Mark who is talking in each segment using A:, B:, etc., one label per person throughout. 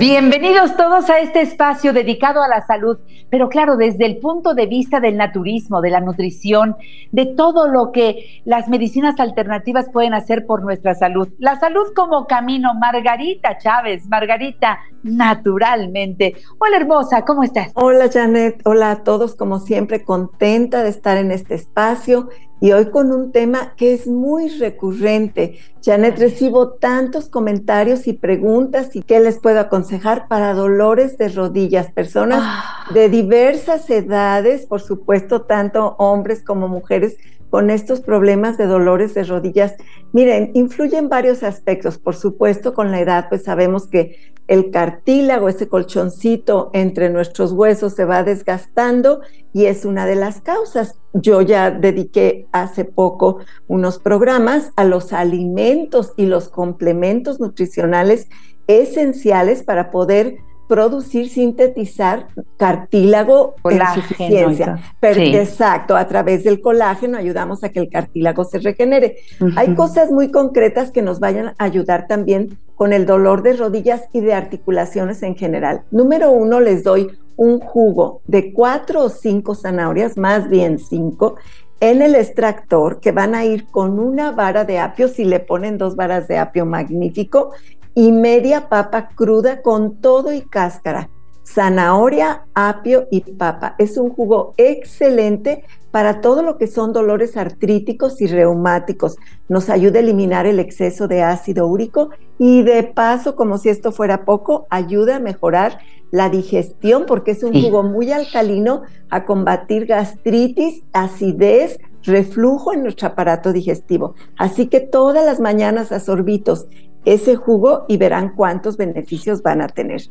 A: Bienvenidos todos a este espacio dedicado a la salud, pero claro, desde el punto de vista del naturismo, de la nutrición, de todo lo que las medicinas alternativas pueden hacer por nuestra salud. La salud como camino, Margarita Chávez, Margarita, naturalmente. Hola hermosa, ¿cómo estás?
B: Hola Janet, hola a todos, como siempre, contenta de estar en este espacio y hoy con un tema que es muy recurrente. Janet, recibo tantos comentarios y preguntas y qué les puedo aconsejar para dolores de rodillas, personas ah. de diversas edades, por supuesto, tanto hombres como mujeres con estos problemas de dolores de rodillas. Miren, influyen varios aspectos. Por supuesto, con la edad, pues sabemos que el cartílago, ese colchoncito entre nuestros huesos se va desgastando y es una de las causas. Yo ya dediqué hace poco unos programas a los alimentos y los complementos nutricionales esenciales para poder producir, sintetizar cartílago en suficiencia. Exacto, a través del colágeno ayudamos a que el cartílago se regenere. Hay cosas muy concretas que nos vayan a ayudar también con el dolor de rodillas y de articulaciones en general. Número uno, les doy un jugo de cuatro o cinco zanahorias, más bien cinco, en el extractor que van a ir con una vara de apio, si le ponen dos varas de apio magnífico, y media papa cruda con todo y cáscara, zanahoria, apio y papa. Es un jugo excelente para todo lo que son dolores artríticos y reumáticos. Nos ayuda a eliminar el exceso de ácido úrico y de paso, como si esto fuera poco, ayuda a mejorar la digestión porque es un jugo muy alcalino a combatir gastritis, acidez, reflujo en nuestro aparato digestivo. Así que todas las mañanas a sorbitos ese jugo y verán cuántos beneficios van a tener.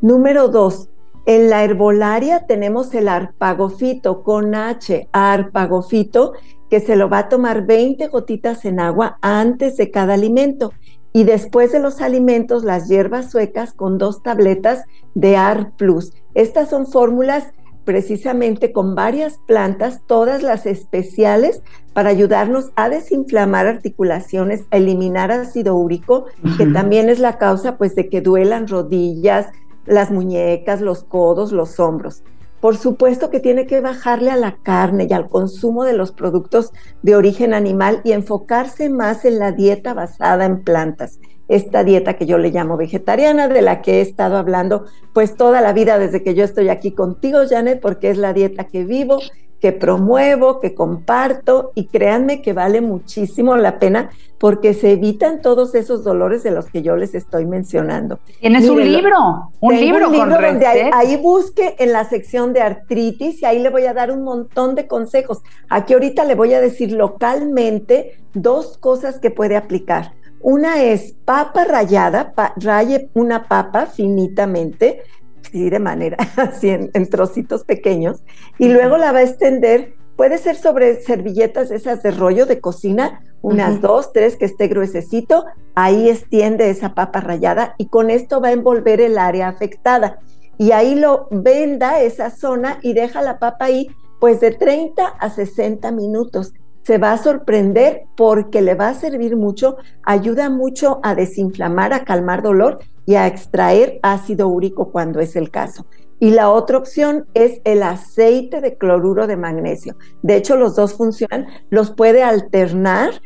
B: Número dos, en la herbolaria tenemos el arpagofito con H, arpagofito, que se lo va a tomar 20 gotitas en agua antes de cada alimento. Y después de los alimentos, las hierbas suecas con dos tabletas de AR Plus. Estas son fórmulas precisamente con varias plantas, todas las especiales, para ayudarnos a desinflamar articulaciones, a eliminar ácido úrico, que también es la causa pues de que duelan rodillas, las muñecas, los codos, los hombros. Por supuesto que tiene que bajarle a la carne y al consumo de los productos de origen animal y enfocarse más en la dieta basada en plantas. Esta dieta que yo le llamo vegetariana, de la que he estado hablando pues toda la vida desde que yo estoy aquí contigo, Janet, porque es la dieta que vivo, que promuevo, que comparto y créanme que vale muchísimo la pena porque se evitan todos esos dolores de los que yo les estoy mencionando.
A: Tienes un libro, un libro,
B: un libro donde ahí, busque en la sección de artritis y ahí le voy a dar un montón de consejos. Aquí ahorita le voy a decir localmente dos cosas que puede aplicar. Una es papa rallada, raye una papa finitamente, sí, de manera así en, trocitos pequeños, y luego la va a extender, puede ser sobre servilletas esas de rollo de cocina, unas dos, tres, que esté gruesecito, ahí extiende esa papa rallada y con esto va a envolver el área afectada. Y ahí lo venda esa zona y deja la papa ahí pues de 30 a 60 minutos se va a sorprender porque le va a servir mucho, ayuda mucho a desinflamar, a calmar dolor y a extraer ácido úrico cuando es el caso. Y la otra opción es el aceite de cloruro de magnesio. De hecho, los dos funcionan, los puede alternar,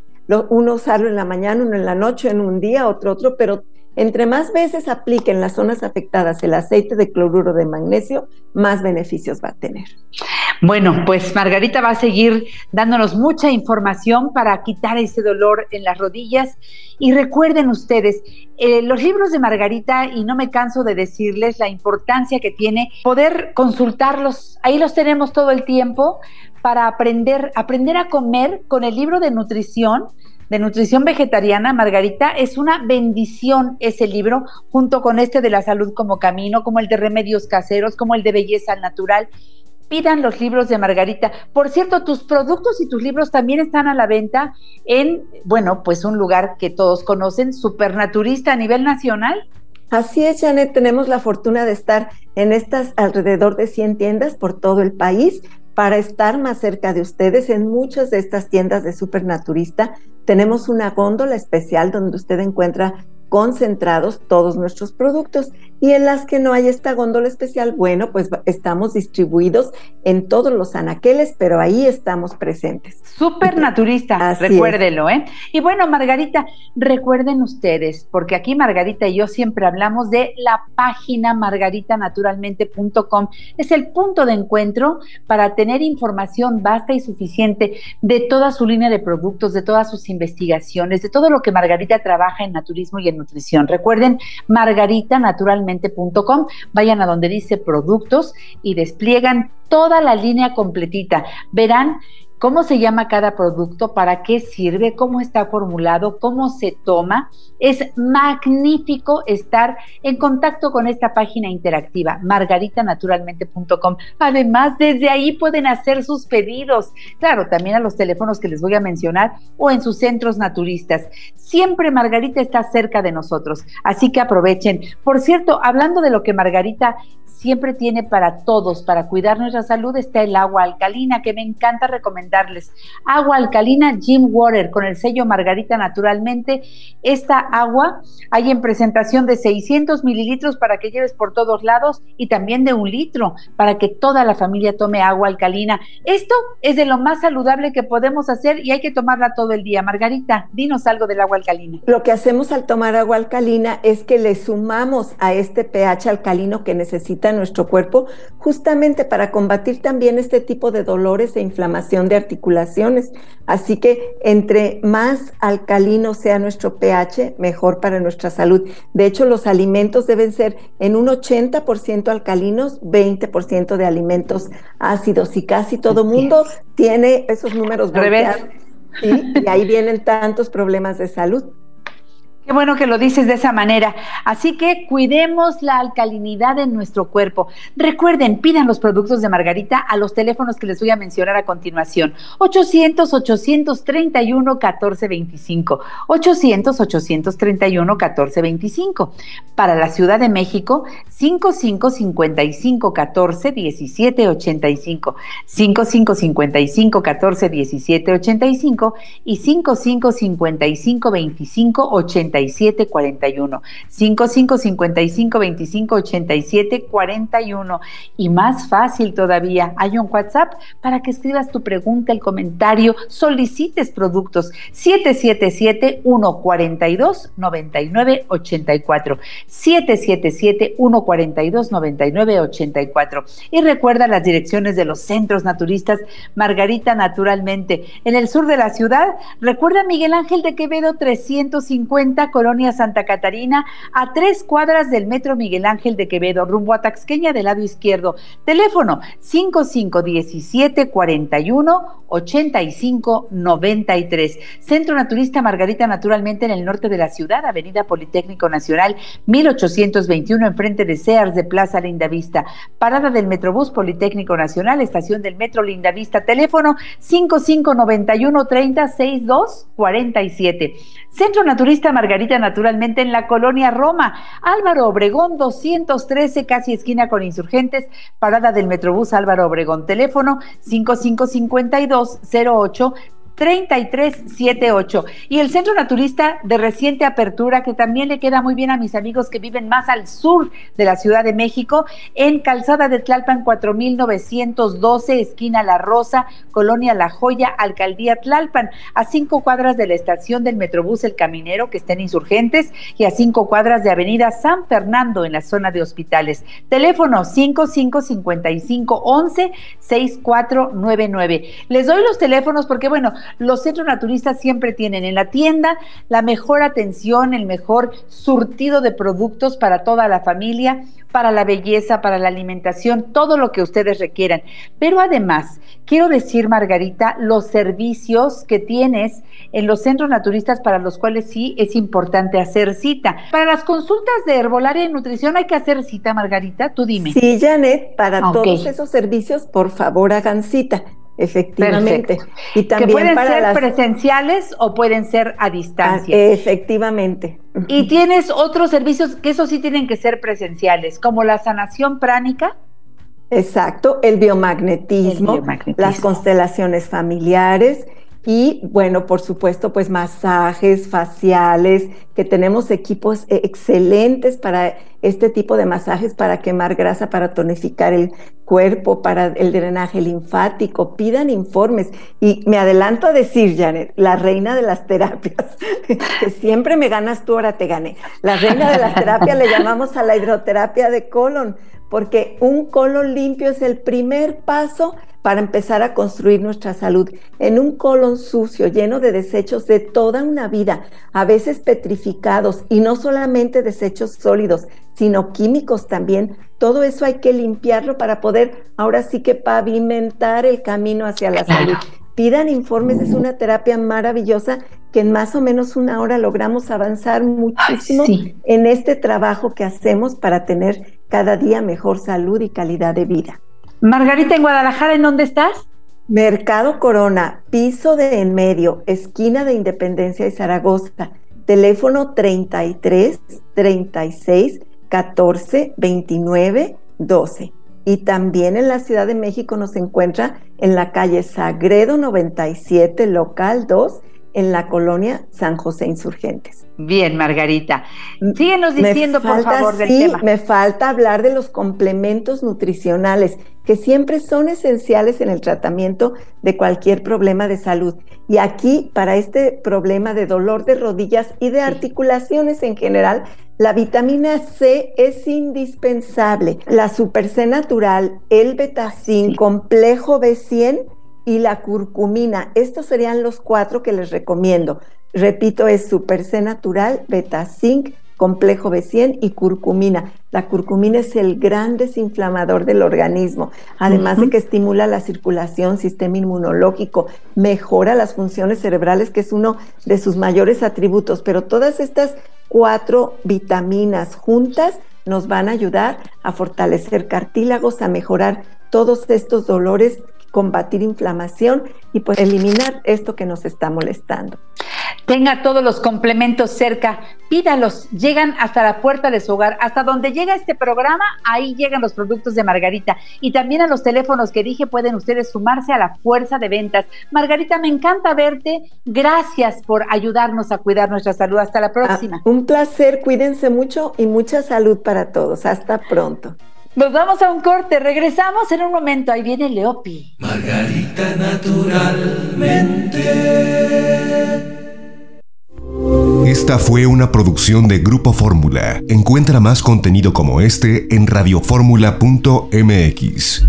B: uno usarlo en la mañana, uno en la noche, en un día, otro otro, pero entre más veces aplique en las zonas afectadas el aceite de cloruro de magnesio, más beneficios va a tener.
A: Bueno, pues Margarita va a seguir dándonos mucha información para quitar ese dolor en las rodillas. Y recuerden ustedes, eh, los libros de Margarita, y no me canso de decirles la importancia que tiene poder consultarlos, ahí los tenemos todo el tiempo para aprender, aprender a comer con el libro de nutrición de nutrición vegetariana, Margarita, es una bendición ese libro, junto con este de la salud como camino, como el de remedios caseros, como el de belleza natural pidan los libros de Margarita. Por cierto, tus productos y tus libros también están a la venta en, bueno, pues un lugar que todos conocen, supernaturista a nivel nacional.
B: Así es, Janet, tenemos la fortuna de estar en estas alrededor de 100 tiendas por todo el país para estar más cerca de ustedes. En muchas de estas tiendas de Supernaturista tenemos una góndola especial donde usted encuentra concentrados todos nuestros productos y en las que no hay esta góndola especial, bueno, pues estamos distribuidos en todos los anaqueles, pero ahí estamos presentes.
A: Súper naturista, recuérdelo, ¿eh? Y bueno, Margarita, recuerden ustedes, porque aquí Margarita y yo siempre hablamos de la página margaritanaturalmente.com. Es el punto de encuentro para tener información vasta y suficiente de toda su línea de productos, de todas sus investigaciones, de todo lo que Margarita trabaja en naturismo y en nutrición. Recuerden, margaritanaturalmente.com, vayan a donde dice productos y despliegan toda la línea completita. Verán cómo se llama cada producto, para qué sirve, cómo está formulado, cómo se toma. Es magnífico estar en contacto con esta página interactiva, margaritanaturalmente.com. Además, desde ahí pueden hacer sus pedidos. Claro, también a los teléfonos que les voy a mencionar o en sus centros naturistas. Siempre Margarita está cerca de nosotros, así que aprovechen. Por cierto, hablando de lo que Margarita siempre tiene para todos, para cuidar nuestra salud, está el agua alcalina, que me encanta recomendarles. Agua alcalina Jim Water con el sello Margarita Naturalmente. Esta agua hay en presentación de 600 mililitros para que lleves por todos lados y también de un litro para que toda la familia tome agua alcalina. Esto es de lo más saludable que podemos hacer y hay que tomarla todo el día. Margarita, dinos algo del agua alcalina.
B: Lo que hacemos al tomar agua alcalina es que le sumamos a este pH alcalino que necesita nuestro cuerpo justamente para combatir también este tipo de dolores e inflamación de articulaciones. Así que entre más alcalino sea nuestro pH, mejor para nuestra salud. De hecho, los alimentos deben ser en un 80% alcalinos, 20% de alimentos ácidos y casi todo mundo tiene esos números volteados. Y ahí vienen tantos problemas de salud.
A: Qué bueno que lo dices de esa manera. Así que cuidemos la alcalinidad en nuestro cuerpo. Recuerden, pidan los productos de Margarita a los teléfonos que les voy a mencionar a continuación. 800-831-1425. 800-831-1425. Para la Ciudad de México, 55-55-14-1785. 55-55-14-1785 y 55-55-25-80. 8741 55 55 25 87 41 y más fácil todavía hay un WhatsApp para que escribas tu pregunta, el comentario, solicites productos. 777 142 99 84 777 142 99 84 y recuerda las direcciones de los centros naturistas Margarita naturalmente. En el sur de la ciudad recuerda Miguel Ángel de Quevedo 350 Colonia Santa Catarina, a tres cuadras del Metro Miguel Ángel de Quevedo, rumbo a Taxqueña del lado izquierdo. Teléfono 5517 41 85 93. Centro Naturista Margarita, naturalmente en el norte de la ciudad, Avenida Politécnico Nacional, 1821, enfrente de Sears de Plaza Lindavista. Parada del Metrobús Politécnico Nacional, estación del Metro Lindavista. Teléfono 5591 30 62 47. Centro Naturista Margarita, naturalmente en la colonia Roma. Álvaro Obregón, 213, casi esquina con insurgentes. Parada del Metrobús Álvaro Obregón. Teléfono 5552 08 3378. Y el Centro Naturista de reciente apertura, que también le queda muy bien a mis amigos que viven más al sur de la Ciudad de México, en Calzada de Tlalpan 4912, esquina La Rosa, Colonia La Joya, Alcaldía Tlalpan, a cinco cuadras de la estación del Metrobús El Caminero, que estén insurgentes, y a cinco cuadras de Avenida San Fernando, en la zona de hospitales. Teléfono 555511 6499. Les doy los teléfonos porque, bueno, los centros naturistas siempre tienen en la tienda la mejor atención, el mejor surtido de productos para toda la familia, para la belleza, para la alimentación, todo lo que ustedes requieran. Pero además, quiero decir, Margarita, los servicios que tienes en los centros naturistas para los cuales sí es importante hacer cita. Para las consultas de herbolaria y nutrición hay que hacer cita, Margarita, tú dime.
B: Sí, Janet, para todos esos servicios, por favor, hagan cita. Efectivamente.
A: Y también que pueden ser presenciales o pueden ser a distancia.
B: Ah, efectivamente.
A: Y tienes otros servicios que eso sí tienen que ser presenciales, como la sanación pránica.
B: Exacto, el biomagnetismo, las constelaciones familiares y bueno, por supuesto, pues masajes faciales, que tenemos equipos e-, excelentes para este tipo de masajes, para quemar grasa, para tonificar el cuerpo, para el drenaje linfático. Pidan informes. Y me adelanto a decir, Janet, la reina de las terapias, que siempre me ganas tú, ahora te gané. La reina de las terapias le llamamos a la hidroterapia de colon, porque un colon limpio es el primer paso para empezar a construir nuestra salud. En un colon sucio, lleno de desechos de toda una vida, a veces petrificados y no solamente desechos sólidos, sino químicos también. Todo eso hay que limpiarlo para poder ahora sí que pavimentar el camino hacia la salud. Pidan informes, es una terapia maravillosa que en más o menos una hora logramos avanzar muchísimo en este trabajo que hacemos para tener cada día mejor salud y calidad de vida.
A: Margarita, en Guadalajara, ¿en dónde estás?
B: Mercado Corona, piso de en medio, esquina de Independencia y Zaragoza. Teléfono 33 36 14 29 12. Y también en la Ciudad de México nos encuentra en la calle Sagredo 97, local 2, en la colonia San José Insurgentes.
A: Bien, Margarita. Síguenos diciendo, por favor, del
B: sí, Me falta hablar de los complementos nutricionales, que siempre son esenciales en el tratamiento de cualquier problema de salud. Y aquí, para este problema de dolor de rodillas y de articulaciones en general, la vitamina C es indispensable. La Super C natural, el betacin, complejo B100 y la curcumina. Estos serían los cuatro que les recomiendo. Repito, es Super C natural, Beta-Zinc, complejo B100 y curcumina. La curcumina es el gran desinflamador del organismo, además de que estimula la circulación, sistema inmunológico, mejora las funciones cerebrales, que es uno de sus mayores atributos. Pero todas estas cuatro vitaminas juntas nos van a ayudar a fortalecer cartílagos, a mejorar todos estos dolores combatir inflamación y pues eliminar esto que nos está molestando.
A: Tenga todos los complementos cerca, pídalos, llegan hasta la puerta de su hogar, hasta donde llega este programa, ahí llegan los productos de Margarita y también a los teléfonos que dije pueden ustedes sumarse a la fuerza de ventas. Margarita, me encanta verte, gracias por ayudarnos a cuidar nuestra salud, hasta la próxima.
B: Ah, un placer, cuídense mucho y mucha salud para todos, hasta pronto.
A: Nos vamos a un corte, regresamos en un momento, ahí viene Leopi.
C: Margarita naturalmente.
D: Esta fue una producción de Grupo Fórmula. Encuentra más contenido como este en radioformula.mx.